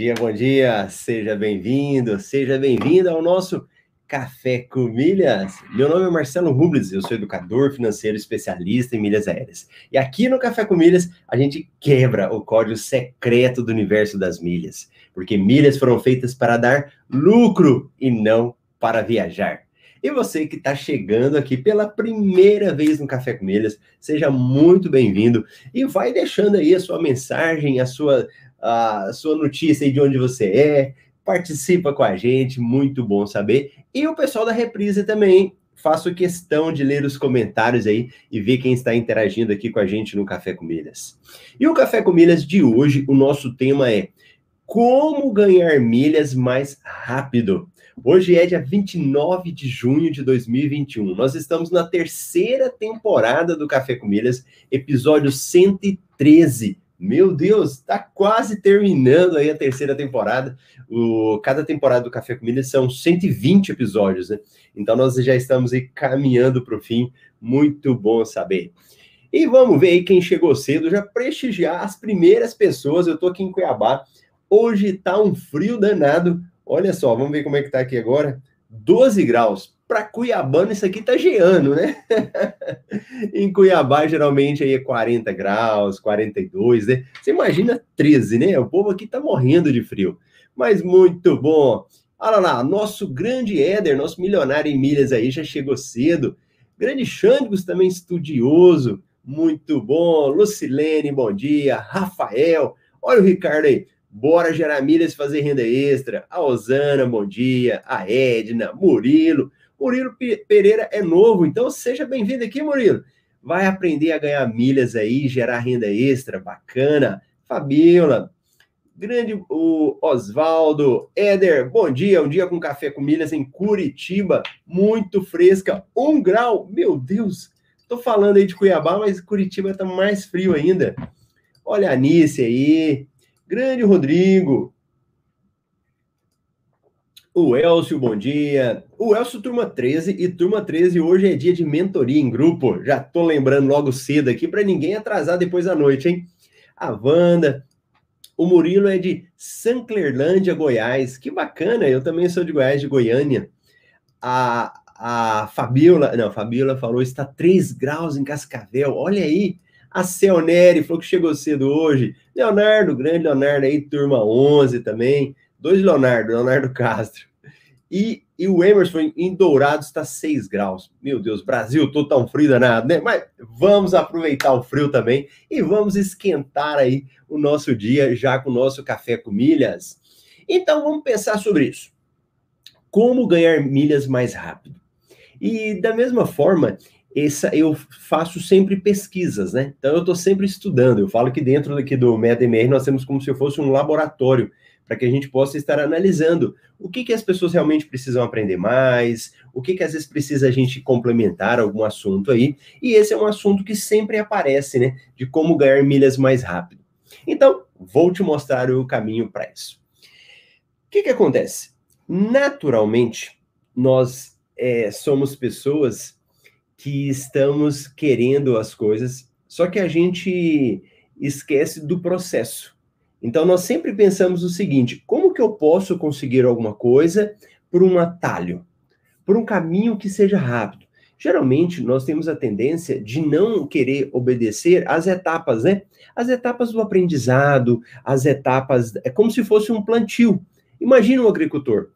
dia, bom dia. Seja bem-vindo, seja bem-vinda ao nosso Café com Milhas. Meu nome é Marcelo Rubles, eu sou educador financeiro especialista em milhas aéreas. E aqui no Café com Milhas, a gente quebra o código secreto do universo das milhas, porque milhas foram feitas para dar lucro e não para viajar. E você que está chegando aqui pela primeira vez no Café com Milhas, seja muito bem-vindo e vai deixando aí a sua mensagem, a sua, a sua notícia aí de onde você é, participa com a gente, muito bom saber. E o pessoal da reprise também, faço questão de ler os comentários aí e ver quem está interagindo aqui com a gente no Café com Milhas. E o Café com Milhas de hoje, o nosso tema é como ganhar milhas mais rápido. Hoje é dia 29 de junho de 2021. Nós estamos na terceira temporada do Café com Milhas, episódio 113. Meu Deus, está quase terminando aí a terceira temporada. O, cada temporada do Café com Milhas são 120 episódios, né? Então nós já estamos aí caminhando para o fim. Muito bom saber. E vamos ver aí quem chegou cedo, já prestigiar as primeiras pessoas. Eu estou aqui em Cuiabá. Hoje está um frio danado, Olha só, vamos ver como é que tá aqui agora. 12 graus. Para Cuiabano, isso aqui tá geando, né? em Cuiabá, geralmente, aí é 40 graus, 42, né? Você imagina 13, né? O povo aqui tá morrendo de frio. Mas muito bom. Olha lá, nosso grande Éder, nosso milionário em milhas aí, já chegou cedo. Grande Xandgos também estudioso. Muito bom. Lucilene, bom dia. Rafael. Olha o Ricardo aí. Bora gerar milhas fazer renda extra. A Osana, bom dia. A Edna, Murilo. Murilo Pereira é novo, então seja bem-vindo aqui, Murilo. Vai aprender a ganhar milhas aí, gerar renda extra, bacana. Fabiola, grande o Osvaldo, Éder, bom dia, um dia com café com milhas em Curitiba, muito fresca, um grau, meu Deus, tô falando aí de Cuiabá, mas Curitiba tá mais frio ainda. Olha a Anice aí, Grande Rodrigo. O Elcio, bom dia. O Elcio, turma 13, e turma 13 hoje é dia de mentoria em grupo. Já tô lembrando logo cedo aqui para ninguém atrasar depois da noite, hein? A Wanda. O Murilo é de Sanclerlândia, Goiás. Que bacana, eu também sou de Goiás, de Goiânia. A, a Fabiola, não, a Fabiola falou, está 3 graus em Cascavel. Olha aí, a Celneri falou que chegou cedo hoje. Leonardo, grande Leonardo aí, turma 11 também. Dois Leonardo, Leonardo Castro. E, e o Emerson em Dourados está 6 graus. Meu Deus, Brasil, tô tão frio danado, né? Mas vamos aproveitar o frio também e vamos esquentar aí o nosso dia já com o nosso café com milhas. Então vamos pensar sobre isso. Como ganhar milhas mais rápido? E da mesma forma, essa eu faço sempre pesquisas, né? Então eu estou sempre estudando. Eu falo que dentro aqui do MetaMR nós temos como se fosse um laboratório para que a gente possa estar analisando o que, que as pessoas realmente precisam aprender mais, o que, que às vezes precisa a gente complementar algum assunto aí. E esse é um assunto que sempre aparece, né? De como ganhar milhas mais rápido. Então, vou te mostrar o caminho para isso. O que, que acontece? Naturalmente, nós é, somos pessoas que estamos querendo as coisas, só que a gente esquece do processo. Então nós sempre pensamos o seguinte: como que eu posso conseguir alguma coisa por um atalho, por um caminho que seja rápido? Geralmente nós temos a tendência de não querer obedecer às etapas, né? As etapas do aprendizado, as etapas, é como se fosse um plantio. Imagina um agricultor.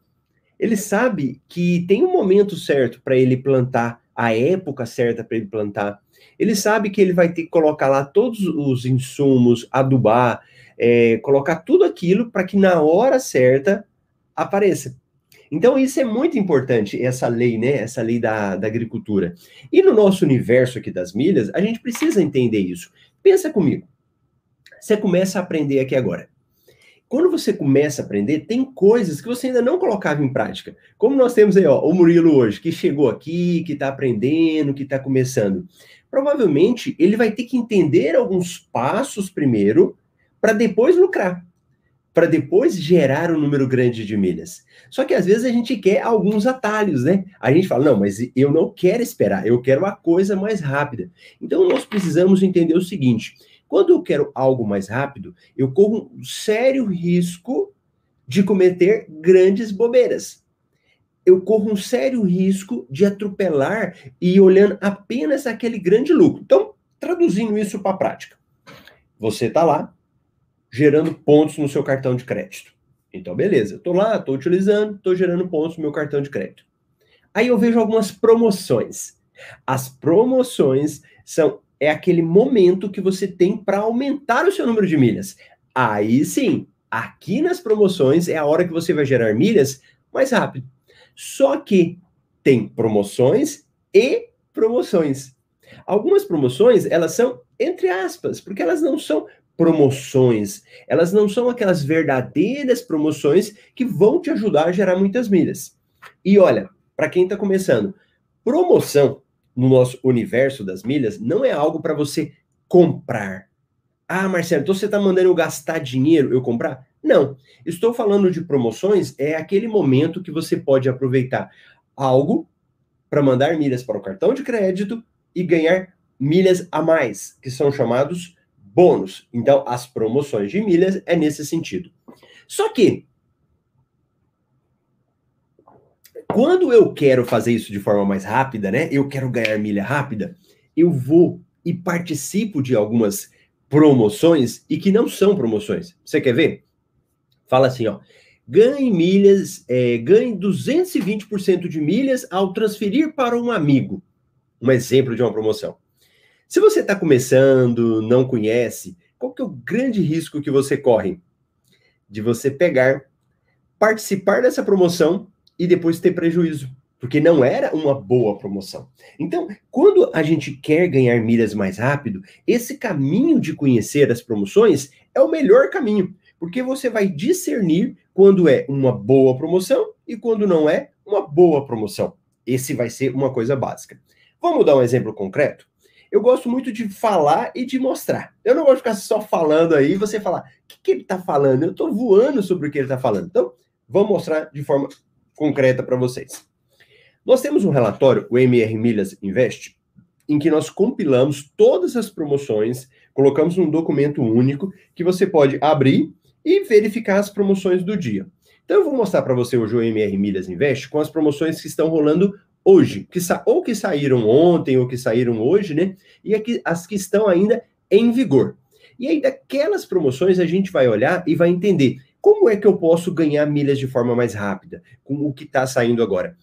Ele sabe que tem um momento certo para ele plantar a época certa para ele plantar. Ele sabe que ele vai ter que colocar lá todos os insumos, adubar, é, colocar tudo aquilo para que na hora certa apareça. Então, isso é muito importante, essa lei, né? Essa lei da, da agricultura. E no nosso universo aqui das milhas, a gente precisa entender isso. Pensa comigo. Você começa a aprender aqui agora. Quando você começa a aprender, tem coisas que você ainda não colocava em prática. Como nós temos aí, ó, o Murilo hoje, que chegou aqui, que está aprendendo, que está começando. Provavelmente ele vai ter que entender alguns passos primeiro, para depois lucrar, para depois gerar um número grande de milhas. Só que às vezes a gente quer alguns atalhos, né? A gente fala, não, mas eu não quero esperar, eu quero a coisa mais rápida. Então nós precisamos entender o seguinte: quando eu quero algo mais rápido, eu corro um sério risco de cometer grandes bobeiras. Eu corro um sério risco de atropelar e olhando apenas aquele grande lucro. Então, traduzindo isso para a prática. Você está lá gerando pontos no seu cartão de crédito. Então, beleza, estou lá, estou utilizando, estou gerando pontos no meu cartão de crédito. Aí eu vejo algumas promoções. As promoções são é aquele momento que você tem para aumentar o seu número de milhas. Aí sim, aqui nas promoções é a hora que você vai gerar milhas mais rápido. Só que tem promoções e promoções. Algumas promoções, elas são entre aspas, porque elas não são promoções, elas não são aquelas verdadeiras promoções que vão te ajudar a gerar muitas milhas. E olha, para quem está começando, promoção no nosso universo das milhas não é algo para você comprar. Ah, Marcelo, então você está mandando eu gastar dinheiro, eu comprar? Não. Estou falando de promoções, é aquele momento que você pode aproveitar algo para mandar milhas para o cartão de crédito e ganhar milhas a mais, que são chamados bônus. Então, as promoções de milhas é nesse sentido. Só que Quando eu quero fazer isso de forma mais rápida, né? Eu quero ganhar milha rápida, eu vou e participo de algumas promoções e que não são promoções. Você quer ver? Fala assim, ó. Ganhe milhas, é, ganhe 220% de milhas ao transferir para um amigo. Um exemplo de uma promoção. Se você está começando, não conhece, qual que é o grande risco que você corre? De você pegar, participar dessa promoção e depois ter prejuízo, porque não era uma boa promoção. Então, quando a gente quer ganhar milhas mais rápido, esse caminho de conhecer as promoções é o melhor caminho, porque você vai discernir quando é uma boa promoção e quando não é uma boa promoção. Esse vai ser uma coisa básica. Vamos dar um exemplo concreto? Eu gosto muito de falar e de mostrar. Eu não gosto de ficar só falando aí você falar, o que, que ele está falando? Eu estou voando sobre o que ele está falando. Então, vamos mostrar de forma concreta para vocês. Nós temos um relatório, o MR Milhas Invest, em que nós compilamos todas as promoções, colocamos num documento único que você pode abrir e verificar as promoções do dia. Então eu vou mostrar para você hoje o MR Milhas Invest com as promoções que estão rolando hoje, que ou que saíram ontem ou que saíram hoje, né? E aqui, as que estão ainda em vigor. E aí daquelas promoções a gente vai olhar e vai entender como é que eu posso ganhar milhas de forma mais rápida com o que está saindo agora?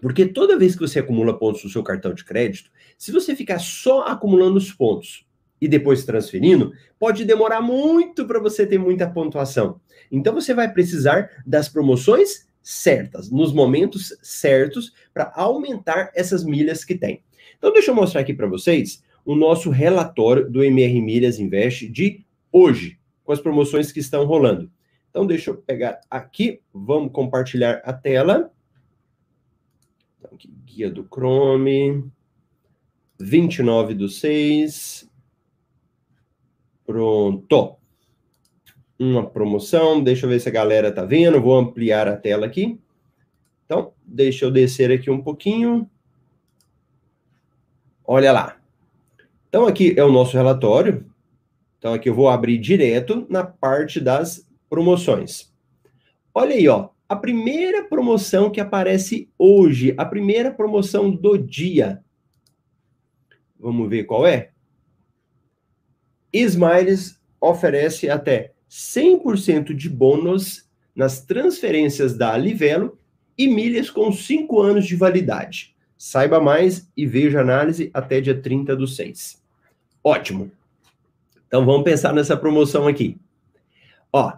Porque toda vez que você acumula pontos no seu cartão de crédito, se você ficar só acumulando os pontos e depois transferindo, pode demorar muito para você ter muita pontuação. Então você vai precisar das promoções certas, nos momentos certos, para aumentar essas milhas que tem. Então deixa eu mostrar aqui para vocês o nosso relatório do MR Milhas Invest de hoje, com as promoções que estão rolando. Então, deixa eu pegar aqui, vamos compartilhar a tela. Então, aqui, guia do Chrome, 29 do 6. Pronto. Uma promoção, deixa eu ver se a galera tá vendo, vou ampliar a tela aqui. Então, deixa eu descer aqui um pouquinho. Olha lá. Então, aqui é o nosso relatório. Então, aqui eu vou abrir direto na parte das promoções. Olha aí, ó. A primeira promoção que aparece hoje, a primeira promoção do dia. Vamos ver qual é? Smiles oferece até 100% de bônus nas transferências da Livelo e milhas com 5 anos de validade. Saiba mais e veja a análise até dia 30 do 6. Ótimo. Então vamos pensar nessa promoção aqui. Ó,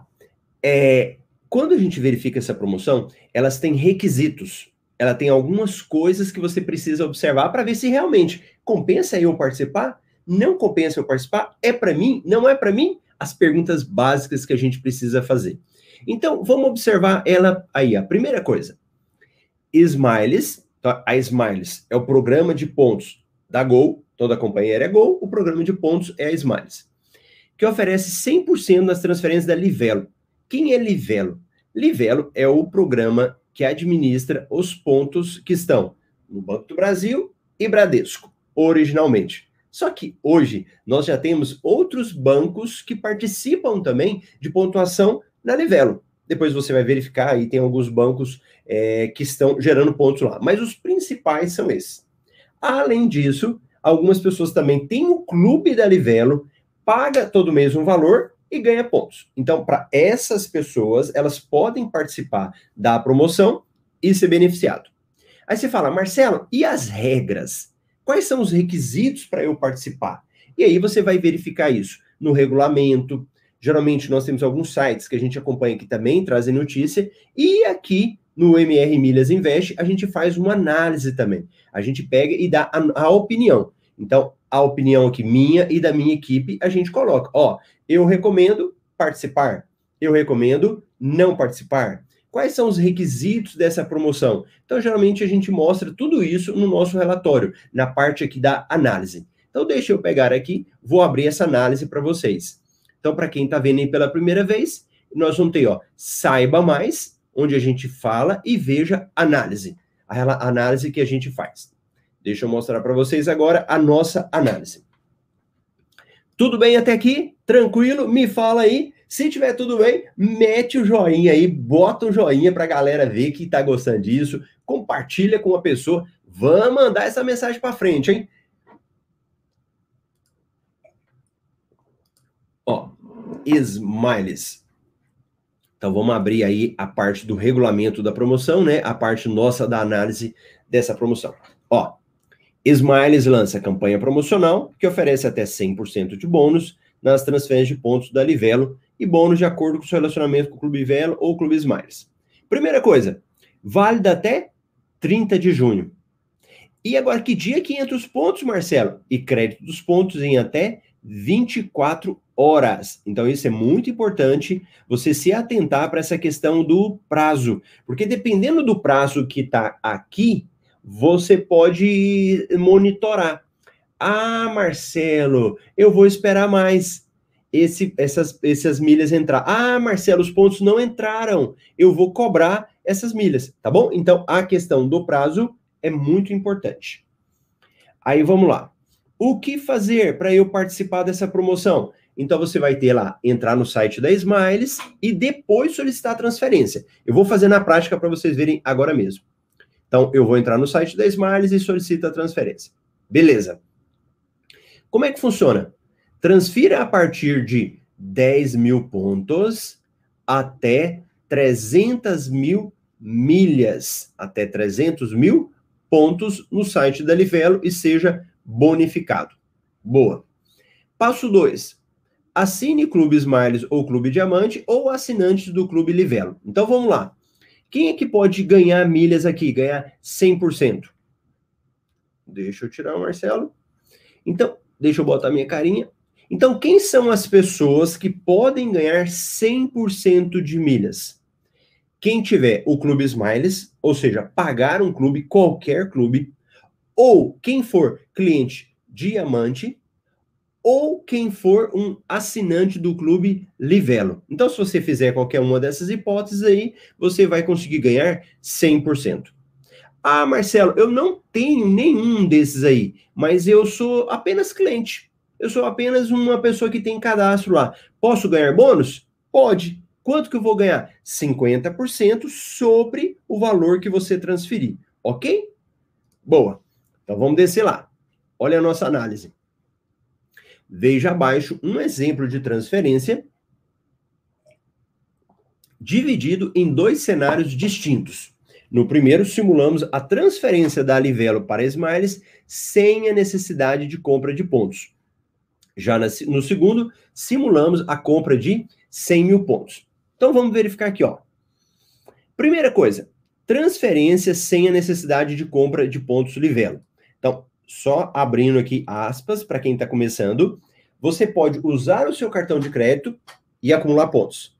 é, quando a gente verifica essa promoção, elas têm requisitos. Ela tem algumas coisas que você precisa observar para ver se realmente compensa eu participar, não compensa eu participar, é para mim, não é para mim, as perguntas básicas que a gente precisa fazer. Então, vamos observar ela aí. A primeira coisa, Smiles, tá? a Smiles é o programa de pontos da Gol, toda a companhia é Gol, o programa de pontos é a Smiles, que oferece 100% nas transferências da Livelo. Quem é Livelo? Livelo é o programa que administra os pontos que estão no Banco do Brasil e Bradesco, originalmente. Só que hoje nós já temos outros bancos que participam também de pontuação na Livelo. depois você vai verificar aí, tem alguns bancos é, que estão gerando pontos lá. Mas os principais são esses. Além disso, algumas pessoas também têm o clube da Livelo, paga todo mês um valor e ganha pontos. Então, para essas pessoas, elas podem participar da promoção e ser beneficiado. Aí você fala, Marcelo, e as regras? Quais são os requisitos para eu participar? E aí você vai verificar isso no regulamento. Geralmente nós temos alguns sites que a gente acompanha que também trazem notícia, e aqui no MR Milhas Invest a gente faz uma análise também. A gente pega e dá a, a opinião. Então, a opinião aqui minha e da minha equipe, a gente coloca, ó, eu recomendo participar, eu recomendo não participar. Quais são os requisitos dessa promoção? Então, geralmente a gente mostra tudo isso no nosso relatório, na parte aqui da análise. Então, deixa eu pegar aqui, vou abrir essa análise para vocês. Então, para quem está vendo aí pela primeira vez, nós vamos ter, ó, saiba mais, onde a gente fala e veja análise, a análise que a gente faz. Deixa eu mostrar para vocês agora a nossa análise. Tudo bem até aqui? Tranquilo? Me fala aí. Se tiver tudo bem, mete o joinha aí, bota o joinha para a galera ver que está gostando disso, compartilha com a pessoa. Vamos mandar essa mensagem para frente, hein? Ó, Smiles. Então vamos abrir aí a parte do regulamento da promoção, né? A parte nossa da análise dessa promoção. Ó, Smiles lança campanha promocional que oferece até 100% de bônus nas transferências de pontos da Livelo e bônus de acordo com o seu relacionamento com o Clube Livelo ou Clube Smiles. Primeira coisa, válida até 30 de junho. E agora, que dia que entra os pontos, Marcelo? E crédito dos pontos em até 24 horas. Então, isso é muito importante você se atentar para essa questão do prazo, porque dependendo do prazo que está aqui, você pode monitorar. Ah, Marcelo, eu vou esperar mais esse, essas, essas milhas entrar. Ah, Marcelo, os pontos não entraram. Eu vou cobrar essas milhas, tá bom? Então, a questão do prazo é muito importante. Aí vamos lá. O que fazer para eu participar dessa promoção? Então você vai ter lá, entrar no site da Smiles e depois solicitar a transferência. Eu vou fazer na prática para vocês verem agora mesmo. Então, eu vou entrar no site da Smiles e solicito a transferência. Beleza. Como é que funciona? Transfira a partir de 10 mil pontos até 300 mil milhas, até 300 mil pontos no site da Livelo e seja bonificado. Boa. Passo 2. Assine Clube Smiles ou Clube Diamante ou assinantes do Clube Livelo. Então vamos lá. Quem é que pode ganhar milhas aqui, ganhar 100%? Deixa eu tirar o Marcelo. Então, deixa eu botar minha carinha. Então, quem são as pessoas que podem ganhar 100% de milhas? Quem tiver o Clube Smiles, ou seja, pagar um clube, qualquer clube, ou quem for cliente diamante, ou quem for um assinante do clube Livelo. Então, se você fizer qualquer uma dessas hipóteses aí, você vai conseguir ganhar 100%. Ah, Marcelo, eu não tenho nenhum desses aí, mas eu sou apenas cliente. Eu sou apenas uma pessoa que tem cadastro lá. Posso ganhar bônus? Pode. Quanto que eu vou ganhar? 50% sobre o valor que você transferir. Ok? Boa. Então vamos descer lá. Olha a nossa análise. Veja abaixo um exemplo de transferência dividido em dois cenários distintos. No primeiro, simulamos a transferência da Livelo para Smiles sem a necessidade de compra de pontos. Já no segundo, simulamos a compra de 100 mil pontos. Então vamos verificar aqui, ó. Primeira coisa, transferência sem a necessidade de compra de pontos Livelo. Então, só abrindo aqui aspas para quem está começando, você pode usar o seu cartão de crédito e acumular pontos.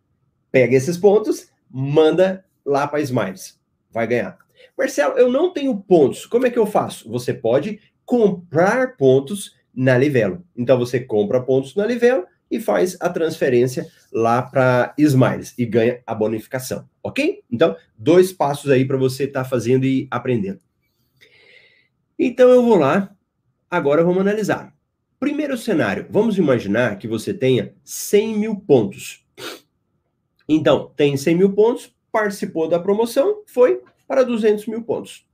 Pega esses pontos, manda lá para Smiles. Vai ganhar. Marcelo, eu não tenho pontos. Como é que eu faço? Você pode comprar pontos na Livelo. Então você compra pontos na Livelo e faz a transferência lá para Smiles e ganha a bonificação, ok? Então, dois passos aí para você estar tá fazendo e aprendendo. Então eu vou lá, agora vamos analisar. Primeiro cenário, vamos imaginar que você tenha 100 mil pontos. Então, tem 100 mil pontos, participou da promoção, foi para 200 mil pontos.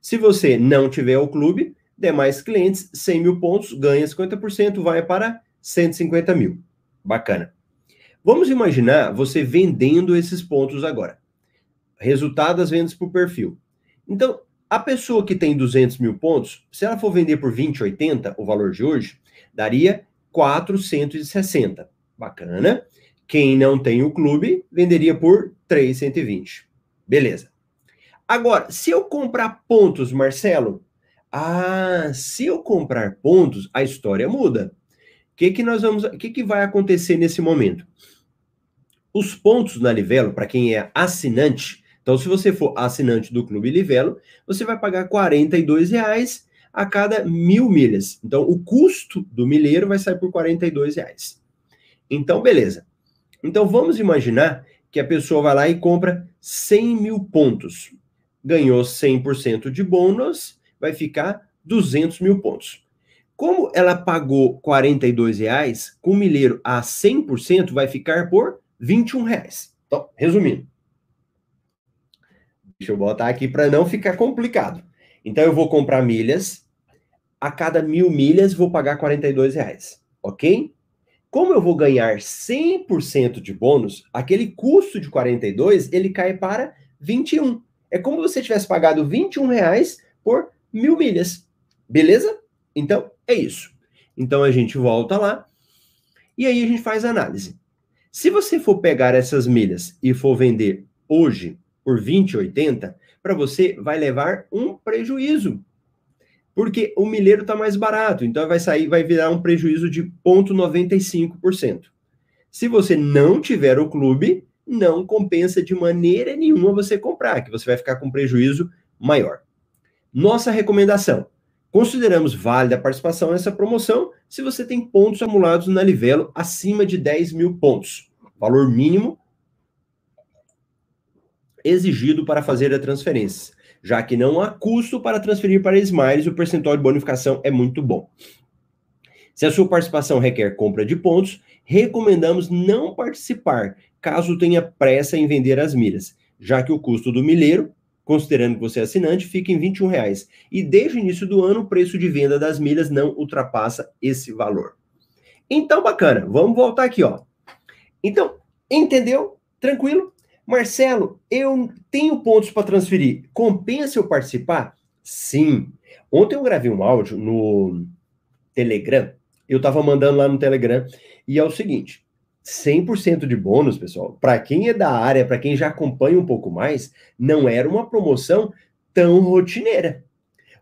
Se você não tiver o clube, demais clientes, 100 mil pontos, ganha 50%, vai para 150 mil. Bacana. Vamos imaginar você vendendo esses pontos agora. Resultado das vendas por perfil. Então, a pessoa que tem 200 mil pontos, se ela for vender por 20,80, o valor de hoje, daria 460. Bacana. Quem não tem o clube, venderia por 320. Beleza. Agora, se eu comprar pontos, Marcelo, ah, se eu comprar pontos, a história muda. O que que nós vamos, o que que vai acontecer nesse momento? Os pontos na Livelo, para quem é assinante, então se você for assinante do Clube Livelo, você vai pagar R$ reais a cada mil milhas. Então o custo do milheiro vai sair por R$ reais. Então beleza. Então vamos imaginar que a pessoa vai lá e compra 100 mil pontos. Ganhou 100% de bônus, vai ficar 200 mil pontos. Como ela pagou R$ reais, com o milheiro a 100% vai ficar por R$ reais. Então, resumindo. Deixa eu botar aqui para não ficar complicado. Então, eu vou comprar milhas. A cada mil milhas, vou pagar R$ reais. Ok? Como eu vou ganhar 100% de bônus, aquele custo de 42, ele cai para 21. É como se você tivesse pagado 21 reais por mil milhas. Beleza? Então, é isso. Então, a gente volta lá e aí a gente faz a análise. Se você for pegar essas milhas e for vender hoje por 20,80, para você vai levar um prejuízo porque o milheiro está mais barato, então vai sair, vai virar um prejuízo de 0,95%. Se você não tiver o clube, não compensa de maneira nenhuma você comprar, que você vai ficar com prejuízo maior. Nossa recomendação: consideramos válida a participação nessa promoção se você tem pontos acumulados na Livelo acima de 10 mil pontos, valor mínimo exigido para fazer a transferência já que não há custo para transferir para Smiles, o percentual de bonificação é muito bom. Se a sua participação requer compra de pontos, recomendamos não participar, caso tenha pressa em vender as milhas, já que o custo do milheiro, considerando que você é assinante, fica em R$ reais. E desde o início do ano, o preço de venda das milhas não ultrapassa esse valor. Então, bacana, vamos voltar aqui, ó. Então, entendeu? Tranquilo? Marcelo, eu tenho pontos para transferir. Compensa eu participar? Sim. Ontem eu gravei um áudio no Telegram. Eu estava mandando lá no Telegram. E é o seguinte: 100% de bônus, pessoal, para quem é da área, para quem já acompanha um pouco mais, não era uma promoção tão rotineira.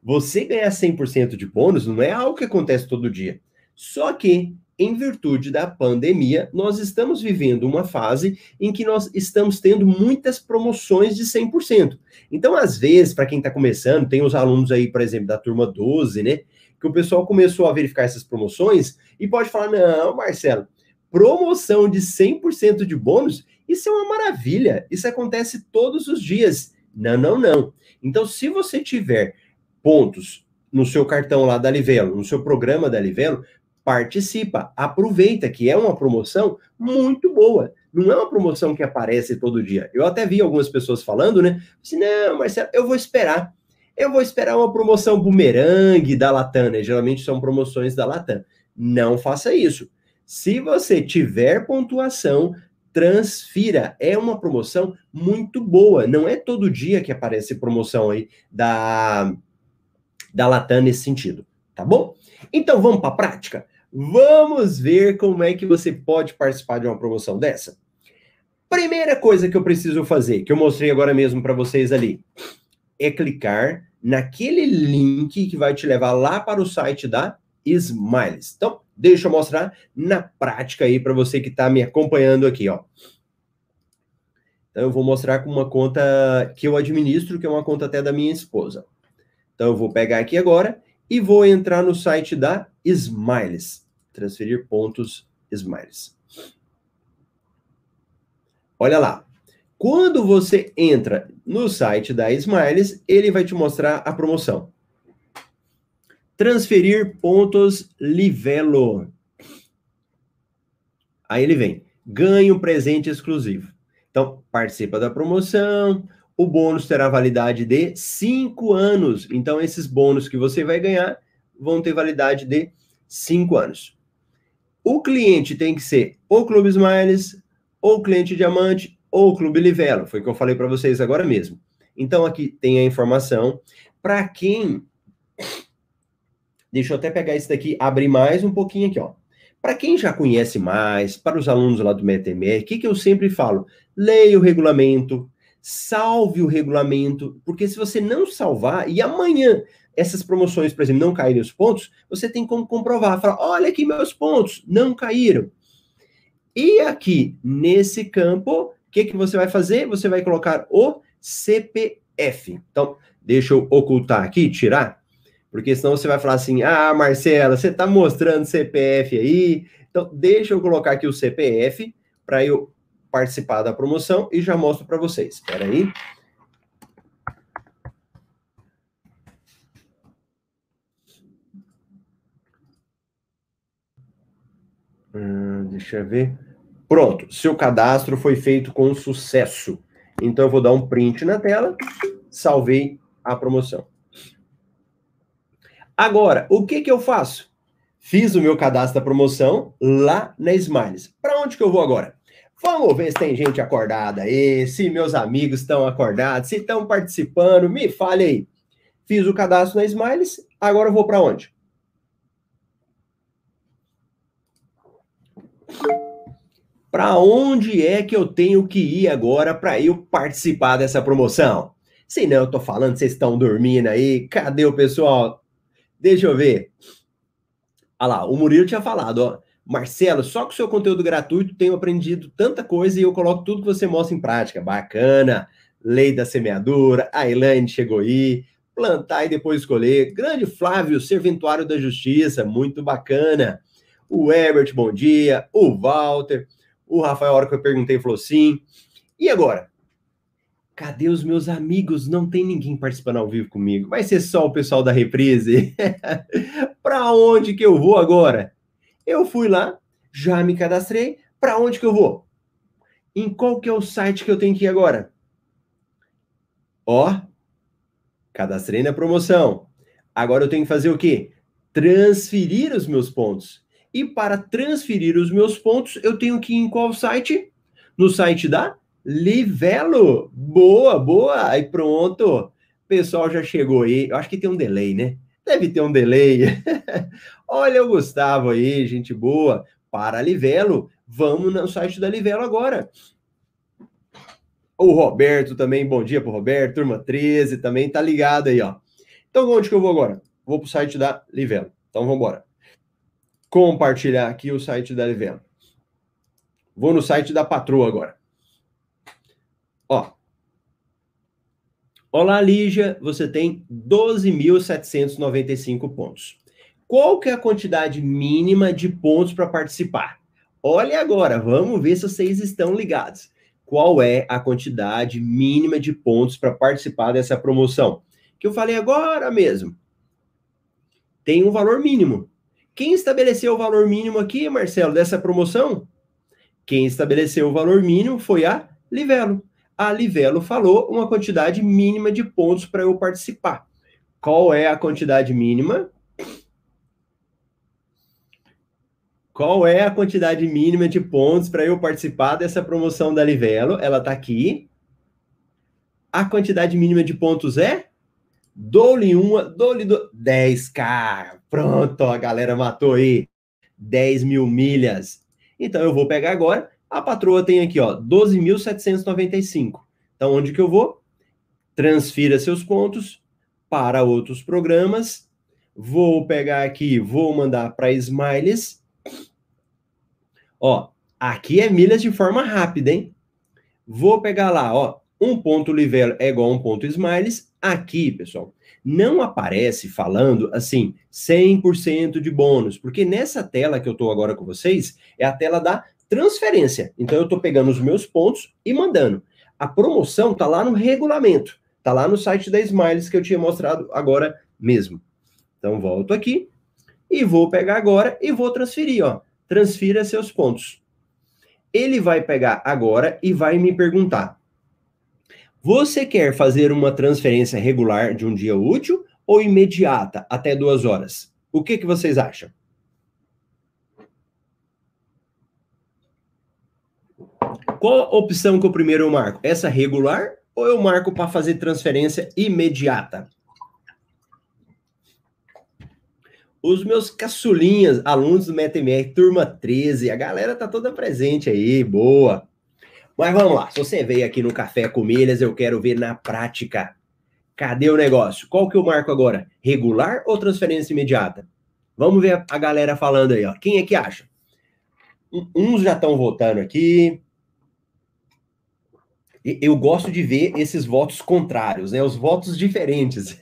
Você ganhar 100% de bônus não é algo que acontece todo dia. Só que em virtude da pandemia, nós estamos vivendo uma fase em que nós estamos tendo muitas promoções de 100%. Então, às vezes, para quem está começando, tem os alunos aí, por exemplo, da turma 12, né? Que o pessoal começou a verificar essas promoções e pode falar: não, Marcelo, promoção de 100% de bônus, isso é uma maravilha, isso acontece todos os dias. Não, não, não. Então, se você tiver pontos no seu cartão lá da Livelo, no seu programa da Livelo, participa, aproveita, que é uma promoção muito boa. Não é uma promoção que aparece todo dia. Eu até vi algumas pessoas falando, né? Assim, não, Marcelo, eu vou esperar. Eu vou esperar uma promoção bumerangue da Latam, né? Geralmente são promoções da Latam. Não faça isso. Se você tiver pontuação, transfira. É uma promoção muito boa. Não é todo dia que aparece promoção aí da, da Latam nesse sentido. Tá bom? Então vamos para a prática? Vamos ver como é que você pode participar de uma promoção dessa? Primeira coisa que eu preciso fazer, que eu mostrei agora mesmo para vocês ali, é clicar naquele link que vai te levar lá para o site da Smiles. Então, deixa eu mostrar na prática aí para você que está me acompanhando aqui, ó. Então, eu vou mostrar com uma conta que eu administro, que é uma conta até da minha esposa. Então, eu vou pegar aqui agora e vou entrar no site da Smiles. Transferir pontos Smiles. Olha lá. Quando você entra no site da Smiles, ele vai te mostrar a promoção. Transferir pontos Livelo. Aí ele vem. ganhe um presente exclusivo. Então, participa da promoção, o bônus terá validade de cinco anos. Então, esses bônus que você vai ganhar vão ter validade de cinco anos. O cliente tem que ser ou Clube Smiles, ou cliente Diamante, ou Clube Livelo. Foi o que eu falei para vocês agora mesmo. Então, aqui tem a informação. Para quem. Deixa eu até pegar esse daqui, abrir mais um pouquinho aqui, ó. Para quem já conhece mais, para os alunos lá do MetaMR, o que, que eu sempre falo? Leia o regulamento, salve o regulamento, porque se você não salvar, e amanhã essas promoções, por exemplo, não caírem os pontos, você tem como comprovar, falar, olha aqui meus pontos, não caíram. E aqui, nesse campo, o que, que você vai fazer? Você vai colocar o CPF. Então, deixa eu ocultar aqui, tirar, porque senão você vai falar assim: ah, Marcela, você está mostrando CPF aí. Então, deixa eu colocar aqui o CPF para eu participar da promoção e já mostro para vocês. Espera aí. Hum, deixa eu ver. Pronto, seu cadastro foi feito com sucesso. Então eu vou dar um print na tela, salvei a promoção. Agora, o que, que eu faço? Fiz o meu cadastro da promoção lá na Smiles. Para onde que eu vou agora? Vamos ver se tem gente acordada aí, se meus amigos estão acordados, se estão participando. Me fale aí. Fiz o cadastro na Smiles, agora eu vou para onde? Para onde é que eu tenho que ir agora para eu participar dessa promoção? Se não, eu tô falando, vocês estão dormindo aí. Cadê o pessoal? Deixa eu ver. Olha lá, o Murilo tinha falado, ó. Marcelo, só com o seu conteúdo gratuito tenho aprendido tanta coisa e eu coloco tudo que você mostra em prática. Bacana. Lei da semeadura, a Elaine chegou aí. Plantar e depois escolher. Grande Flávio, serventuário da justiça, muito bacana. O Herbert, bom dia. O Walter. O Rafael, a hora que eu perguntei, falou sim. E agora? Cadê os meus amigos? Não tem ninguém participando ao vivo comigo. Vai ser só o pessoal da reprise. para onde que eu vou agora? Eu fui lá, já me cadastrei. Para onde que eu vou? Em qual que é o site que eu tenho que ir agora? Ó, cadastrei na promoção. Agora eu tenho que fazer o quê? Transferir os meus pontos. E para transferir os meus pontos, eu tenho que ir em qual site? No site da Livelo! Boa, boa! Aí pronto. O pessoal já chegou aí. Eu acho que tem um delay, né? Deve ter um delay. Olha o Gustavo aí, gente boa. Para Livelo. Vamos no site da Livelo agora. O Roberto também, bom dia pro Roberto, turma 13 também, tá ligado aí, ó. Então, onde que eu vou agora? Vou pro site da Livelo. Então, vamos embora. Compartilhar aqui o site da Livelo. Vou no site da patroa agora. Ó. Olá, Lígia, você tem 12.795 pontos. Qual que é a quantidade mínima de pontos para participar? Olha agora, vamos ver se vocês estão ligados. Qual é a quantidade mínima de pontos para participar dessa promoção? Que eu falei agora mesmo. Tem um valor mínimo. Quem estabeleceu o valor mínimo aqui, Marcelo, dessa promoção? Quem estabeleceu o valor mínimo foi a Livelo a Livelo falou uma quantidade mínima de pontos para eu participar. Qual é a quantidade mínima? Qual é a quantidade mínima de pontos para eu participar dessa promoção da Livelo? Ela está aqui. A quantidade mínima de pontos é? Dou-lhe uma, dou-lhe do... 10k. Pronto, a galera matou aí. 10 mil milhas. Então eu vou pegar agora a patroa tem aqui, ó, 12.795. Então, onde que eu vou? Transfira seus pontos para outros programas. Vou pegar aqui, vou mandar para Smiles. Ó, aqui é milhas de forma rápida, hein? Vou pegar lá, ó, um ponto livelo é igual a um ponto Smiles. Aqui, pessoal, não aparece falando assim 100% de bônus, porque nessa tela que eu estou agora com vocês é a tela da transferência. Então eu estou pegando os meus pontos e mandando. A promoção está lá no regulamento, está lá no site da Smiles que eu tinha mostrado agora mesmo. Então volto aqui e vou pegar agora e vou transferir, ó. Transfira seus pontos. Ele vai pegar agora e vai me perguntar: Você quer fazer uma transferência regular de um dia útil ou imediata, até duas horas? O que, que vocês acham? Qual opção que eu primeiro eu marco? Essa regular ou eu marco para fazer transferência imediata? Os meus caçulinhas, alunos do MetaMR, turma 13, a galera tá toda presente aí, boa. Mas vamos lá, se você veio aqui no Café com Milhas, eu quero ver na prática. Cadê o negócio? Qual que eu marco agora? Regular ou transferência imediata? Vamos ver a galera falando aí, ó. Quem é que acha? Uns já estão votando aqui, eu gosto de ver esses votos contrários, né? Os votos diferentes.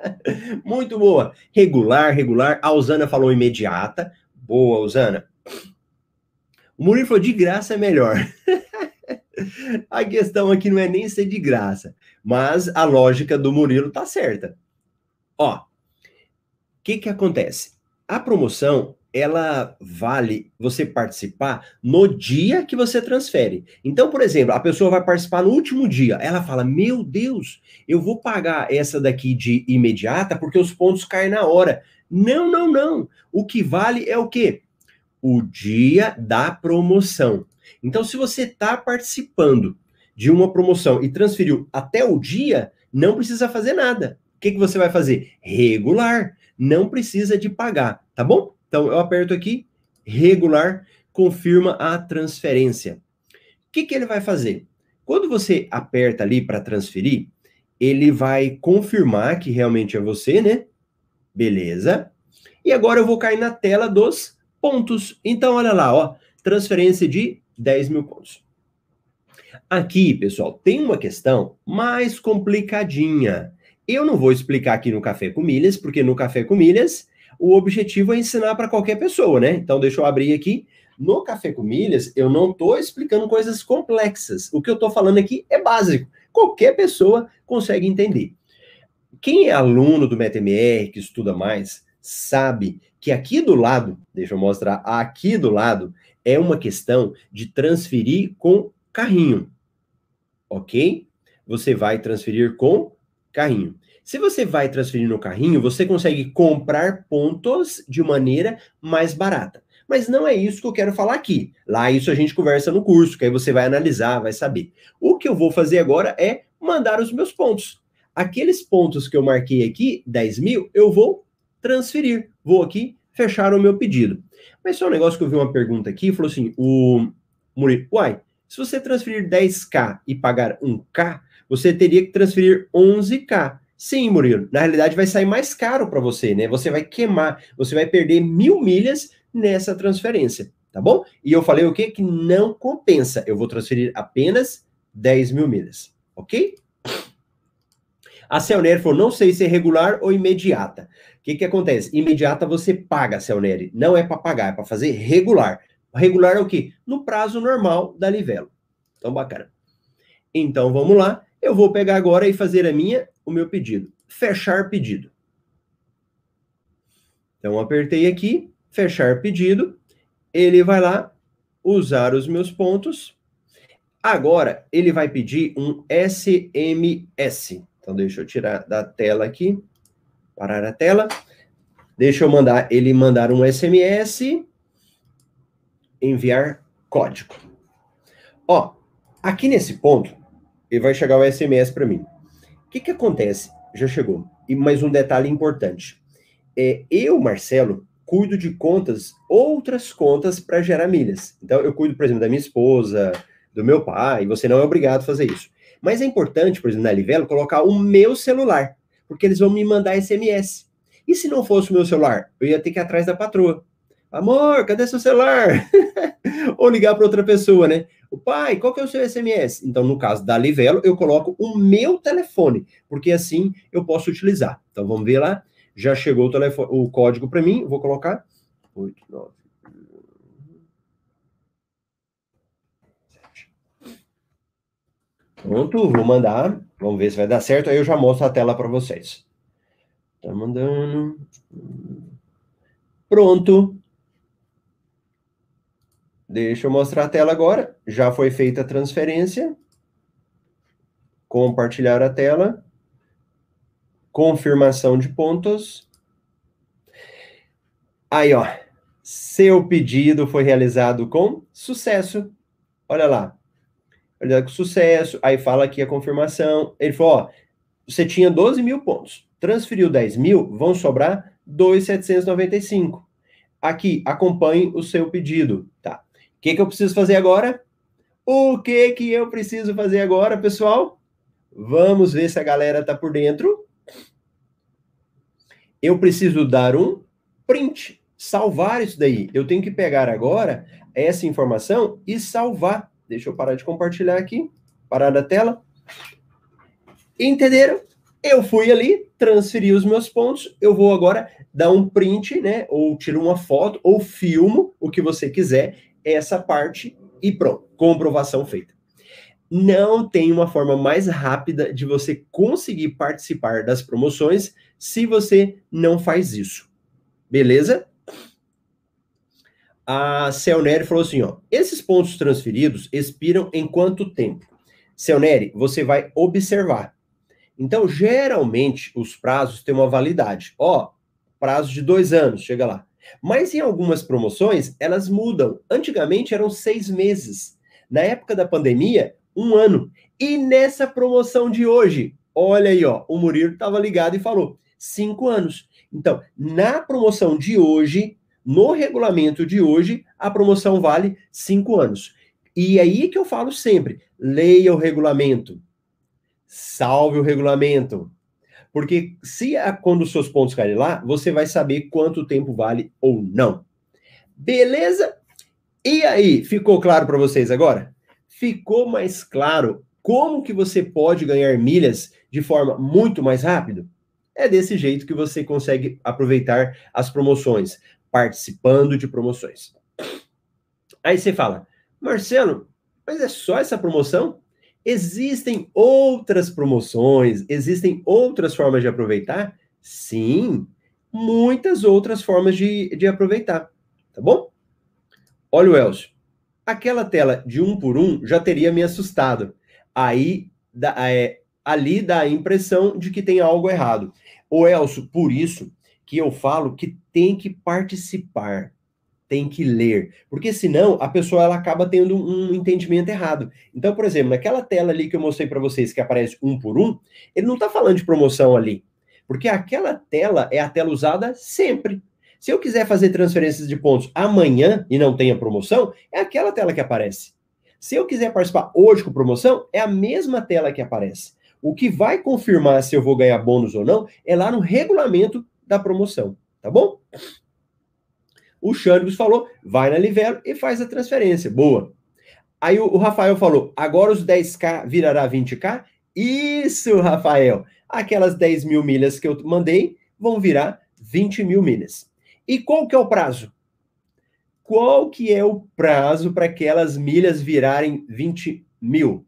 Muito boa. Regular, regular. A Usana falou imediata. Boa, Usana. O Murilo falou de graça é melhor. a questão aqui não é nem ser de graça, mas a lógica do Murilo tá certa. Ó, o que que acontece? A promoção ela vale você participar no dia que você transfere. Então, por exemplo, a pessoa vai participar no último dia. Ela fala: Meu Deus, eu vou pagar essa daqui de imediata porque os pontos caem na hora. Não, não, não. O que vale é o quê? O dia da promoção. Então, se você está participando de uma promoção e transferiu até o dia, não precisa fazer nada. O que, que você vai fazer? Regular. Não precisa de pagar, tá bom? Então, eu aperto aqui, regular, confirma a transferência. O que, que ele vai fazer? Quando você aperta ali para transferir, ele vai confirmar que realmente é você, né? Beleza. E agora eu vou cair na tela dos pontos. Então, olha lá, ó, transferência de 10 mil pontos. Aqui, pessoal, tem uma questão mais complicadinha. Eu não vou explicar aqui no Café com Milhas, porque no Café com Milhas o objetivo é ensinar para qualquer pessoa, né? Então, deixa eu abrir aqui. No Café com Milhas, eu não estou explicando coisas complexas. O que eu estou falando aqui é básico. Qualquer pessoa consegue entender. Quem é aluno do MetaMR, que estuda mais, sabe que aqui do lado, deixa eu mostrar, aqui do lado, é uma questão de transferir com carrinho. Ok? Você vai transferir com carrinho. Se você vai transferir no carrinho, você consegue comprar pontos de maneira mais barata. Mas não é isso que eu quero falar aqui. Lá isso a gente conversa no curso, que aí você vai analisar, vai saber. O que eu vou fazer agora é mandar os meus pontos. Aqueles pontos que eu marquei aqui, 10 mil, eu vou transferir. Vou aqui fechar o meu pedido. Mas só um negócio que eu vi uma pergunta aqui, falou assim, o Murilo, uai, se você transferir 10k e pagar 1k, você teria que transferir 11k. Sim, Murilo. Na realidade, vai sair mais caro para você, né? Você vai queimar, você vai perder mil milhas nessa transferência, tá bom? E eu falei o quê? Que não compensa. Eu vou transferir apenas 10 mil milhas, ok? A Celneri falou: não sei se é regular ou imediata. O que, que acontece? Imediata você paga, Celneri. Não é para pagar, é para fazer regular. Regular é o quê? No prazo normal da Livelo. Então, bacana. Então, vamos lá. Eu vou pegar agora e fazer a minha o meu pedido. Fechar pedido. Então, apertei aqui, fechar pedido. Ele vai lá usar os meus pontos. Agora, ele vai pedir um SMS. Então, deixa eu tirar da tela aqui. Parar a tela. Deixa eu mandar ele mandar um SMS. Enviar código. Ó, aqui nesse ponto, ele vai chegar o SMS para mim que, que acontece? Já chegou. E mais um detalhe importante. É, eu, Marcelo, cuido de contas, outras contas para gerar milhas. Então, eu cuido, por exemplo, da minha esposa, do meu pai, você não é obrigado a fazer isso. Mas é importante, por exemplo, na Livelo, colocar o meu celular, porque eles vão me mandar SMS. E se não fosse o meu celular, eu ia ter que ir atrás da patroa. Amor, cadê seu celular? Ou ligar para outra pessoa, né? O pai, qual que é o seu SMS? Então, no caso da Livelo, eu coloco o meu telefone, porque assim eu posso utilizar. Então, vamos ver lá. Já chegou o, telefone, o código para mim, vou colocar 8, 9, Pronto, vou mandar. Vamos ver se vai dar certo. Aí eu já mostro a tela para vocês. Tá mandando. Pronto. Deixa eu mostrar a tela agora. Já foi feita a transferência. Compartilhar a tela. Confirmação de pontos. Aí, ó. Seu pedido foi realizado com sucesso. Olha lá. Realizado com sucesso. Aí fala aqui a confirmação. Ele falou, ó, você tinha 12 mil pontos. Transferiu 10 mil, vão sobrar 2,795. Aqui, acompanhe o seu pedido, tá? Que, que eu preciso fazer agora? O que que eu preciso fazer agora, pessoal? Vamos ver se a galera tá por dentro. Eu preciso dar um print, salvar isso daí. Eu tenho que pegar agora essa informação e salvar. Deixa eu parar de compartilhar aqui. Parar da tela. Entenderam? Eu fui ali, transferi os meus pontos, eu vou agora dar um print, né? Ou tiro uma foto, ou filmo, o que você quiser, essa parte e pronto, comprovação feita. Não tem uma forma mais rápida de você conseguir participar das promoções se você não faz isso. Beleza? A Celneri falou assim, ó, esses pontos transferidos expiram em quanto tempo? Celneri, você vai observar. Então, geralmente, os prazos têm uma validade. Ó, prazo de dois anos, chega lá. Mas em algumas promoções, elas mudam. Antigamente eram seis meses. Na época da pandemia, um ano. E nessa promoção de hoje, olha aí, ó, o Murilo estava ligado e falou: cinco anos. Então, na promoção de hoje, no regulamento de hoje, a promoção vale cinco anos. E aí que eu falo sempre: leia o regulamento, salve o regulamento. Porque se a, quando os seus pontos caírem lá, você vai saber quanto tempo vale ou não. Beleza? E aí, ficou claro para vocês agora? Ficou mais claro como que você pode ganhar milhas de forma muito mais rápida? É desse jeito que você consegue aproveitar as promoções, participando de promoções. Aí você fala, Marcelo, mas é só essa promoção? Existem outras promoções, existem outras formas de aproveitar? Sim, muitas outras formas de, de aproveitar, tá bom? Olha o Elcio. Aquela tela de um por um já teria me assustado. Aí, da, é, ali dá a impressão de que tem algo errado. O Elcio, por isso que eu falo que tem que participar tem que ler, porque senão a pessoa ela acaba tendo um entendimento errado. Então, por exemplo, naquela tela ali que eu mostrei para vocês que aparece um por um, ele não está falando de promoção ali, porque aquela tela é a tela usada sempre. Se eu quiser fazer transferências de pontos amanhã e não tenha promoção, é aquela tela que aparece. Se eu quiser participar hoje com promoção, é a mesma tela que aparece. O que vai confirmar se eu vou ganhar bônus ou não é lá no regulamento da promoção, tá bom? O Xandros falou, vai na Livelo e faz a transferência. Boa. Aí o, o Rafael falou, agora os 10K virará 20K? Isso, Rafael. Aquelas 10 mil milhas que eu mandei vão virar 20 mil milhas. E qual que é o prazo? Qual que é o prazo para aquelas milhas virarem 20 mil?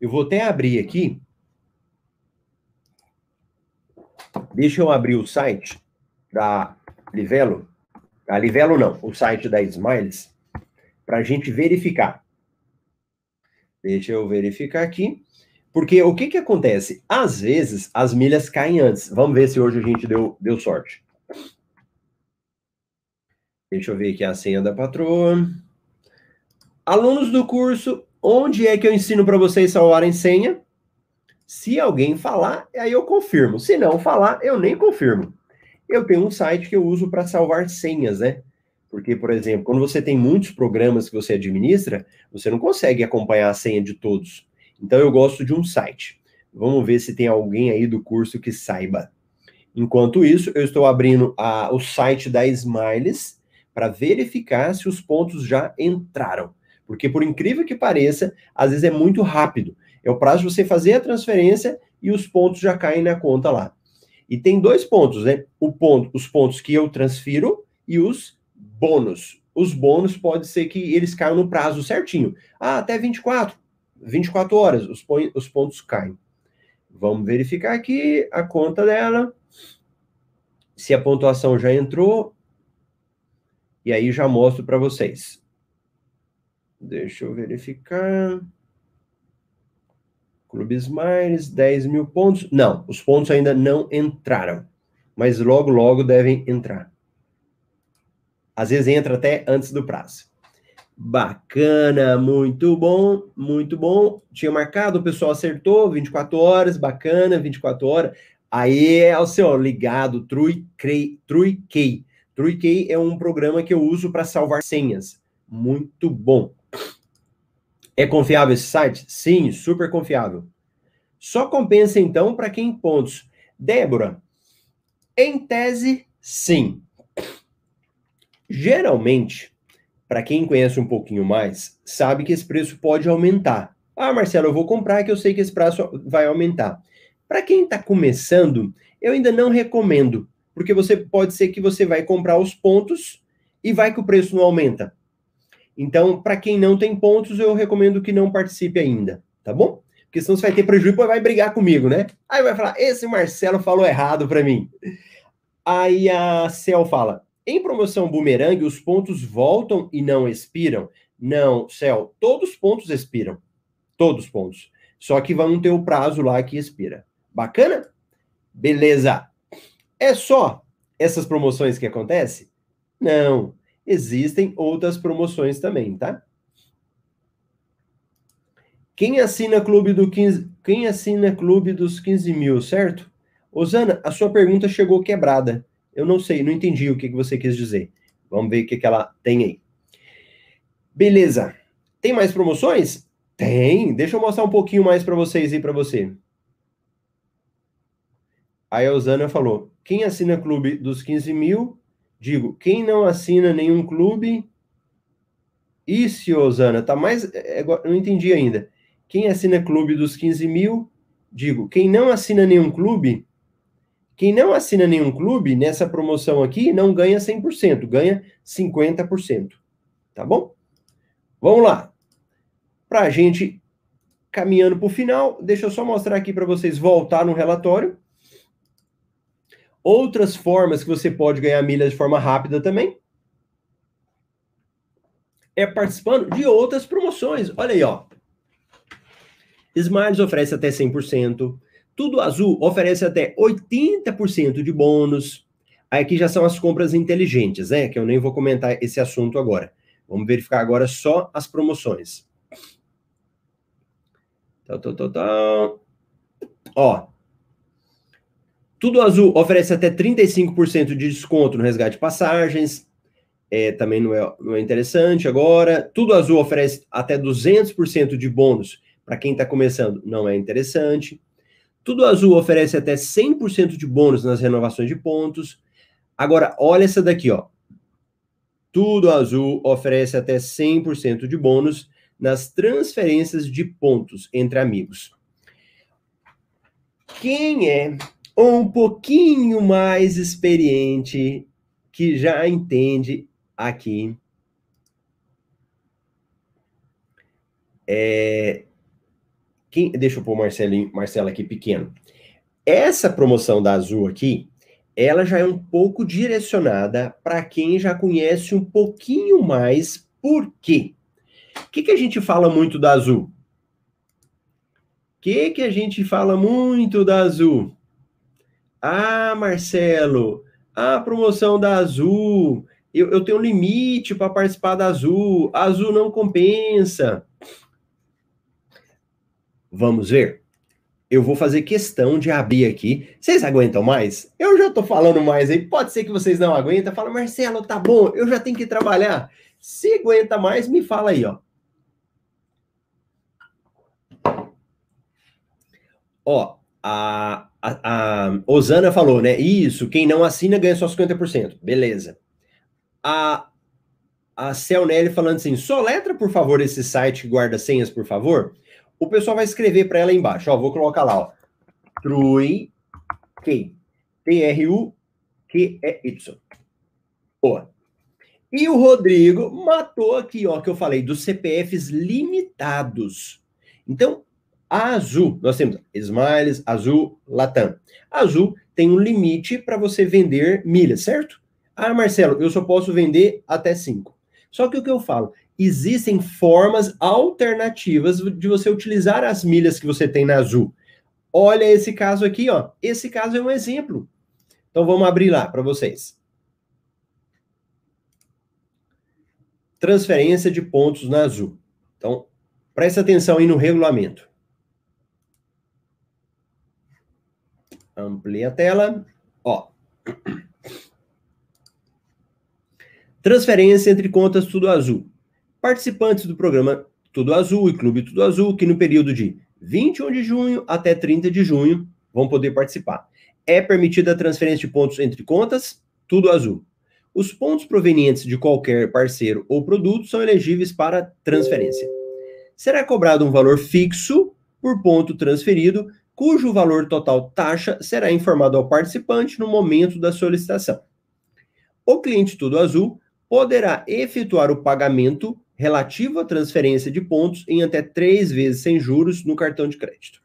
Eu vou até abrir aqui. Deixa eu abrir o site da Livelo, a Livelo não, o site da Smiles, para a gente verificar. Deixa eu verificar aqui. Porque o que, que acontece? Às vezes as milhas caem antes. Vamos ver se hoje a gente deu, deu sorte. Deixa eu ver aqui a senha da patroa. Alunos do curso, onde é que eu ensino para vocês salvarem senha? Se alguém falar, aí eu confirmo. Se não falar, eu nem confirmo. Eu tenho um site que eu uso para salvar senhas, né? Porque, por exemplo, quando você tem muitos programas que você administra, você não consegue acompanhar a senha de todos. Então, eu gosto de um site. Vamos ver se tem alguém aí do curso que saiba. Enquanto isso, eu estou abrindo a, o site da Smiles para verificar se os pontos já entraram. Porque, por incrível que pareça, às vezes é muito rápido. É o prazo de você fazer a transferência e os pontos já caem na conta lá. E tem dois pontos, né? O ponto, os pontos que eu transfiro e os bônus. Os bônus pode ser que eles caiam no prazo certinho. Ah, até 24, 24 horas os, os pontos caem. Vamos verificar aqui a conta dela. Se a pontuação já entrou. E aí já mostro para vocês. Deixa eu verificar. Clube Smiles, 10 mil pontos. Não, os pontos ainda não entraram. Mas logo, logo devem entrar. Às vezes entra até antes do prazo. Bacana, muito bom, muito bom. Tinha marcado, o pessoal acertou, 24 horas, bacana, 24 horas. Aí é o seu ligado, TrueKey. TrueKey é um programa que eu uso para salvar senhas. Muito bom. É confiável esse site? Sim, super confiável. Só compensa então para quem pontos. Débora, em tese, sim. Geralmente, para quem conhece um pouquinho mais, sabe que esse preço pode aumentar. Ah, Marcelo, eu vou comprar que eu sei que esse preço vai aumentar. Para quem está começando, eu ainda não recomendo, porque você pode ser que você vai comprar os pontos e vai que o preço não aumenta. Então, para quem não tem pontos, eu recomendo que não participe ainda, tá bom? Porque senão você vai ter prejuízo e vai brigar comigo, né? Aí vai falar, esse Marcelo falou errado para mim. Aí a Cel fala, em promoção Boomerang, os pontos voltam e não expiram? Não, Cel, todos os pontos expiram. Todos os pontos. Só que vão ter o prazo lá que expira. Bacana? Beleza. É só essas promoções que acontecem? Não existem outras promoções também, tá? Quem assina clube do 15, quem assina clube dos 15 mil, certo? Osana, a sua pergunta chegou quebrada. Eu não sei, não entendi o que, que você quis dizer. Vamos ver o que, que ela tem aí. Beleza. Tem mais promoções? Tem. Deixa eu mostrar um pouquinho mais para vocês e para você. Aí a Osana falou: quem assina clube dos 15 mil Digo, quem não assina nenhum clube. Isso, Osana, tá mais. É, é, não entendi ainda. Quem assina clube dos 15 mil, digo, quem não assina nenhum clube, quem não assina nenhum clube nessa promoção aqui não ganha 100%, ganha 50%. Tá bom? Vamos lá. Para a gente caminhando para o final, deixa eu só mostrar aqui para vocês voltar no relatório. Outras formas que você pode ganhar milhas de forma rápida também é participando de outras promoções. Olha aí, ó. Smiles oferece até 100%. Tudo Azul oferece até 80% de bônus. Aí aqui já são as compras inteligentes, né? Que eu nem vou comentar esse assunto agora. Vamos verificar agora só as promoções. Tal, tal, tal, tal. Ó, tudo Azul oferece até 35% de desconto no resgate de passagens. É, também não é, não é interessante agora. Tudo Azul oferece até 200% de bônus para quem está começando. Não é interessante. Tudo Azul oferece até 100% de bônus nas renovações de pontos. Agora, olha essa daqui, ó. Tudo Azul oferece até 100% de bônus nas transferências de pontos entre amigos. Quem é um pouquinho mais experiente que já entende aqui. É, quem, deixa eu pôr Marcelinho, Marcelo aqui pequeno. Essa promoção da Azul aqui, ela já é um pouco direcionada para quem já conhece um pouquinho mais. Por quê? O que, que a gente fala muito da Azul? O que, que a gente fala muito da Azul? Ah, Marcelo, a promoção da Azul, eu, eu tenho um limite para participar da Azul, a Azul não compensa. Vamos ver. Eu vou fazer questão de abrir aqui. Vocês aguentam mais? Eu já estou falando mais aí. Pode ser que vocês não aguentam. Fala, Marcelo, tá bom, eu já tenho que trabalhar. Se aguenta mais, me fala aí, ó. Ó, a, a, a Osana falou, né? Isso, quem não assina ganha só 50%. Beleza. A, a Celnelli falando assim: soletra, por favor, esse site que guarda senhas, por favor. O pessoal vai escrever para ela embaixo. Ó, vou colocar lá, ó. Trui, T-R-U-Q-E-Y. Boa. E o Rodrigo matou aqui, ó, que eu falei, dos CPFs limitados. Então, a Azul, nós temos Smiles, Azul, Latam. Azul tem um limite para você vender milhas, certo? Ah, Marcelo, eu só posso vender até 5. Só que o que eu falo? Existem formas alternativas de você utilizar as milhas que você tem na Azul. Olha esse caso aqui, ó. Esse caso é um exemplo. Então vamos abrir lá para vocês. Transferência de pontos na Azul. Então, presta atenção aí no regulamento. Amplia a tela. Ó. Transferência entre contas Tudo Azul. Participantes do programa Tudo Azul e Clube Tudo Azul, que no período de 21 de junho até 30 de junho vão poder participar. É permitida a transferência de pontos entre contas Tudo Azul. Os pontos provenientes de qualquer parceiro ou produto são elegíveis para transferência. Será cobrado um valor fixo por ponto transferido, cujo valor total taxa será informado ao participante no momento da solicitação. O cliente Tudo Azul poderá efetuar o pagamento relativo à transferência de pontos em até três vezes sem juros no cartão de crédito.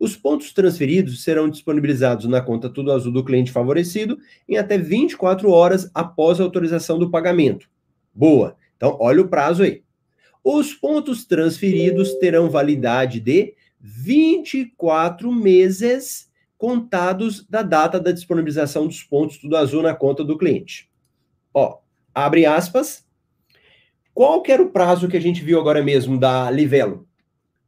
Os pontos transferidos serão disponibilizados na conta Tudo Azul do cliente favorecido em até 24 horas após a autorização do pagamento. Boa! Então, olha o prazo aí. Os pontos transferidos terão validade de 24 meses contados da data da disponibilização dos pontos Tudo Azul na conta do cliente. Ó, abre aspas. Qual que era o prazo que a gente viu agora mesmo da Livelo?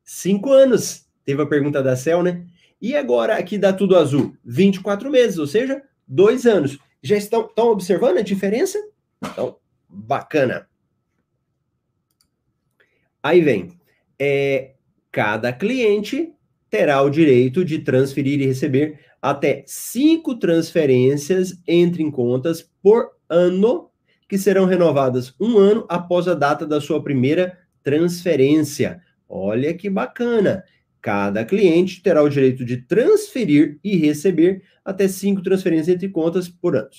Cinco anos. Teve a pergunta da Cel, né? E agora aqui dá tudo azul? 24 meses, ou seja, dois anos. Já estão, estão observando a diferença? Então, bacana. Aí vem. É, cada cliente terá o direito de transferir e receber até cinco transferências entre contas por ano que serão renovadas um ano após a data da sua primeira transferência. Olha que bacana! Cada cliente terá o direito de transferir e receber até cinco transferências entre contas por ano.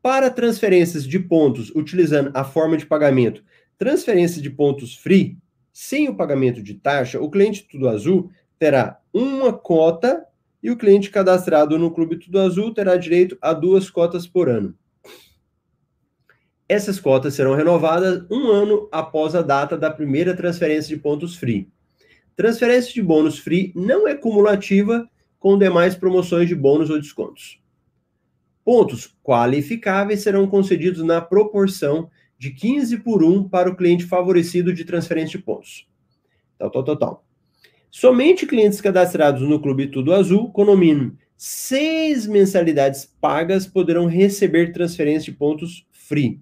Para transferências de pontos utilizando a forma de pagamento transferência de pontos free, sem o pagamento de taxa, o cliente Tudo Azul terá uma cota e o cliente cadastrado no Clube Tudo Azul terá direito a duas cotas por ano. Essas cotas serão renovadas um ano após a data da primeira transferência de pontos free. Transferência de bônus free não é cumulativa com demais promoções de bônus ou descontos. Pontos qualificáveis serão concedidos na proporção de 15 por 1 para o cliente favorecido de transferência de pontos. Tal, tal, tal, tal. Somente clientes cadastrados no Clube Tudo Azul, com no mínimo seis mensalidades pagas, poderão receber transferência de pontos free.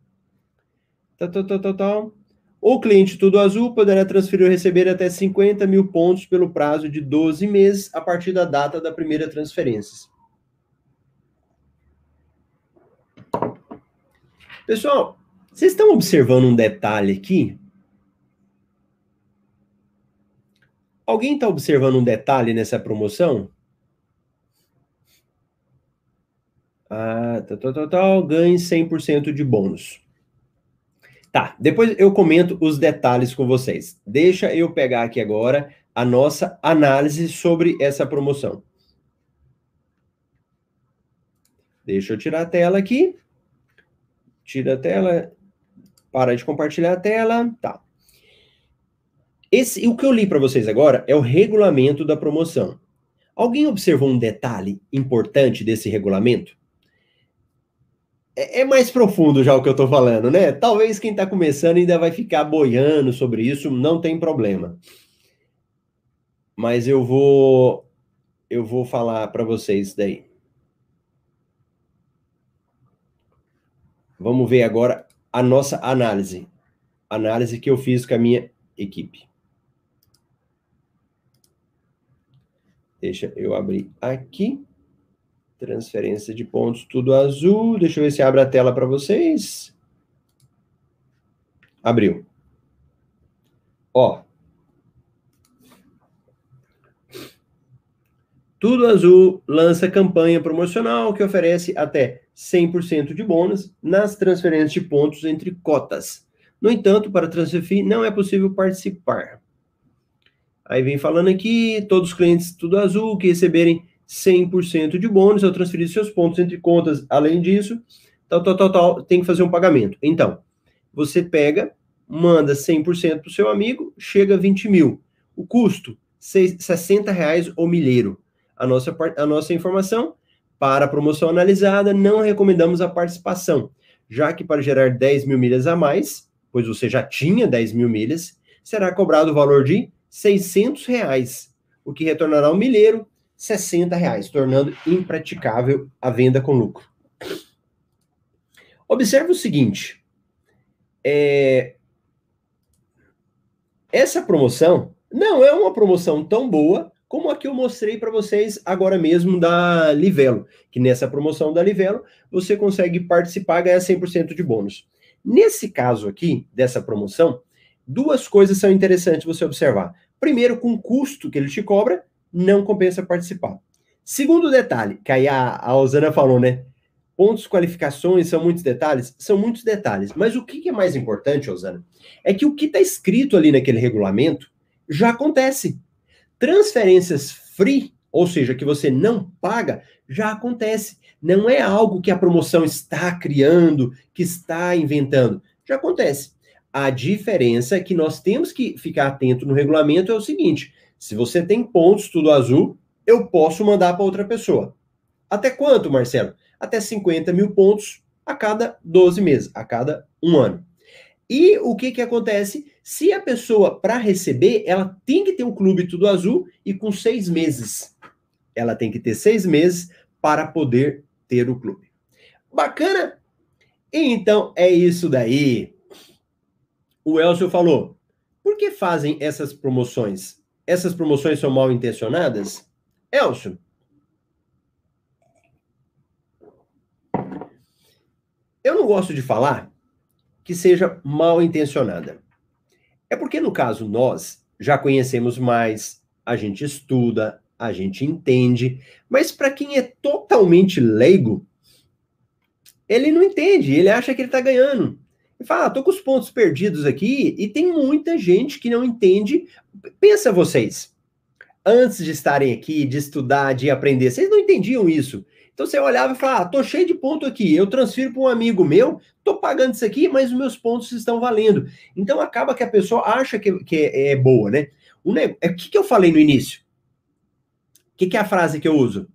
Tal, tal, tal, tal, tal. O cliente Tudo Azul poderá transferir ou receber até 50 mil pontos pelo prazo de 12 meses a partir da data da primeira transferência. Pessoal, vocês estão observando um detalhe aqui? Alguém está observando um detalhe nessa promoção? Ah, tal, tal, tal, tal ganhe 100% de bônus. Tá, depois eu comento os detalhes com vocês. Deixa eu pegar aqui agora a nossa análise sobre essa promoção. Deixa eu tirar a tela aqui. Tira a tela. Para de compartilhar a tela. Tá. Esse, o que eu li para vocês agora é o regulamento da promoção. Alguém observou um detalhe importante desse regulamento? é, é mais profundo já o que eu estou falando, né? Talvez quem está começando ainda vai ficar boiando sobre isso, não tem problema. Mas eu vou eu vou falar para vocês daí. Vamos ver agora a nossa análise. Análise que eu fiz com a minha equipe. Deixa eu abrir aqui. Transferência de pontos, tudo azul. Deixa eu ver se abre a tela para vocês. Abriu. Ó. Tudo Azul lança campanha promocional que oferece até 100% de bônus nas transferências de pontos entre cotas. No entanto, para transferir não é possível participar. Aí vem falando aqui, todos os clientes Tudo Azul que receberem 100% de bônus ao transferir seus pontos entre contas. Além disso, tal, tal, tal, tal, tem que fazer um pagamento. Então, você pega, manda 100% para o seu amigo, chega a 20 mil. O custo, 60 reais o milheiro. A nossa, a nossa informação, para a promoção analisada, não recomendamos a participação, já que para gerar 10 mil milhas a mais, pois você já tinha 10 mil milhas, será cobrado o valor de 600 reais, o que retornará ao milheiro 60 reais, tornando impraticável a venda com lucro. Observe o seguinte: é, essa promoção não é uma promoção tão boa como a que eu mostrei para vocês agora mesmo da Livelo, que nessa promoção da Livelo você consegue participar ganhar 100% de bônus. Nesse caso aqui, dessa promoção, duas coisas são interessantes você observar. Primeiro, com o custo que ele te cobra, não compensa participar. Segundo detalhe, que aí a, a Osana falou, né? Pontos, qualificações, são muitos detalhes? São muitos detalhes. Mas o que é mais importante, Osana, é que o que está escrito ali naquele regulamento já acontece. Transferências free, ou seja, que você não paga, já acontece. Não é algo que a promoção está criando, que está inventando. Já acontece. A diferença que nós temos que ficar atento no regulamento é o seguinte: se você tem pontos tudo azul, eu posso mandar para outra pessoa. Até quanto, Marcelo? Até 50 mil pontos a cada 12 meses, a cada um ano. E o que, que acontece? Se a pessoa, para receber, ela tem que ter um clube tudo azul e com seis meses. Ela tem que ter seis meses para poder ter o clube. Bacana? Então é isso daí. O Elcio falou: por que fazem essas promoções? Essas promoções são mal intencionadas? Elcio. Eu não gosto de falar que seja mal intencionada. É porque, no caso, nós já conhecemos mais, a gente estuda, a gente entende, mas para quem é totalmente leigo, ele não entende, ele acha que ele está ganhando. Ele fala, ah, tô com os pontos perdidos aqui, e tem muita gente que não entende. Pensa vocês, antes de estarem aqui, de estudar, de aprender, vocês não entendiam isso. Então você olhava e falava, ah, tô cheio de ponto aqui, eu transfiro para um amigo meu, tô pagando isso aqui, mas os meus pontos estão valendo. Então acaba que a pessoa acha que, que é, é boa, né? O, ne... o que, que eu falei no início? O que, que é a frase que eu uso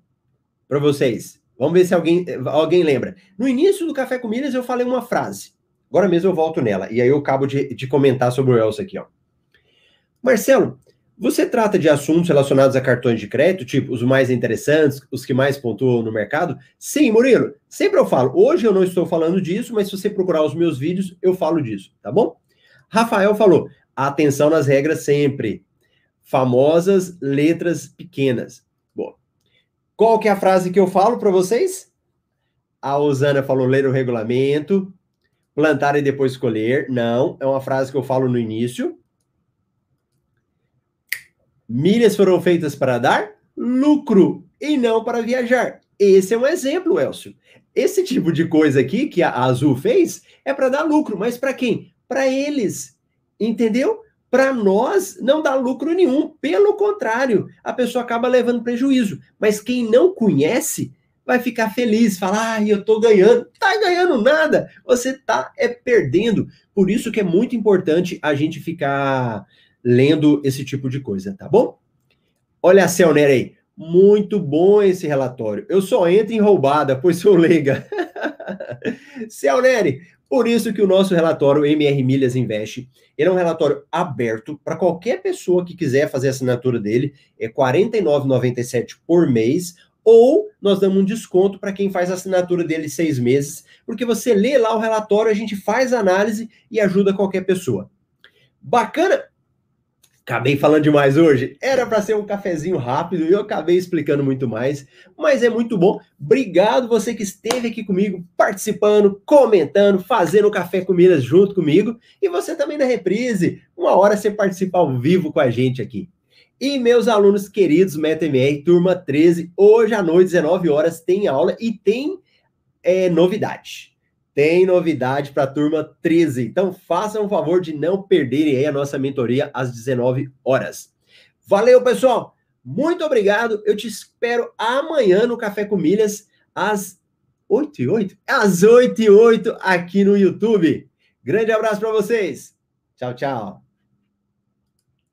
para vocês? Vamos ver se alguém, alguém lembra. No início do Café com Milhas eu falei uma frase. Agora mesmo eu volto nela. E aí eu acabo de, de comentar sobre o Elsa aqui, ó. Marcelo, você trata de assuntos relacionados a cartões de crédito, tipo os mais interessantes, os que mais pontuam no mercado? Sim, Murilo. Sempre eu falo. Hoje eu não estou falando disso, mas se você procurar os meus vídeos, eu falo disso, tá bom? Rafael falou: atenção nas regras sempre. Famosas letras pequenas. Bom, qual que é a frase que eu falo para vocês? A Osana falou ler o regulamento, plantar e depois colher. Não, é uma frase que eu falo no início. Milhas foram feitas para dar lucro e não para viajar. Esse é um exemplo, Elcio. Esse tipo de coisa aqui que a Azul fez é para dar lucro, mas para quem? Para eles. Entendeu? Para nós não dá lucro nenhum, pelo contrário, a pessoa acaba levando prejuízo. Mas quem não conhece vai ficar feliz, falar, ah, eu tô ganhando. Tá ganhando nada, você tá é perdendo. Por isso que é muito importante a gente ficar lendo esse tipo de coisa, tá bom? Olha a Celner aí. Muito bom esse relatório. Eu só entro em roubada, pois sou leiga. Celneri, por isso que o nosso relatório MR Milhas Investe, ele é um relatório aberto para qualquer pessoa que quiser fazer a assinatura dele, é R$ 49,97 por mês, ou nós damos um desconto para quem faz a assinatura dele seis meses, porque você lê lá o relatório, a gente faz a análise e ajuda qualquer pessoa. Bacana? Acabei falando demais hoje. Era para ser um cafezinho rápido e eu acabei explicando muito mais, mas é muito bom. Obrigado você que esteve aqui comigo, participando, comentando, fazendo o café com junto comigo e você também na reprise. Uma hora você participa ao vivo com a gente aqui. E meus alunos queridos MetaMR, turma 13, hoje à noite, 19 horas, tem aula e tem é, novidade tem novidade para a turma 13. Então, façam o favor de não perderem aí a nossa mentoria às 19 horas. Valeu, pessoal! Muito obrigado. Eu te espero amanhã no Café com Milhas, às 8 e 8? Às 8 e 8 aqui no YouTube. Grande abraço para vocês. Tchau, tchau.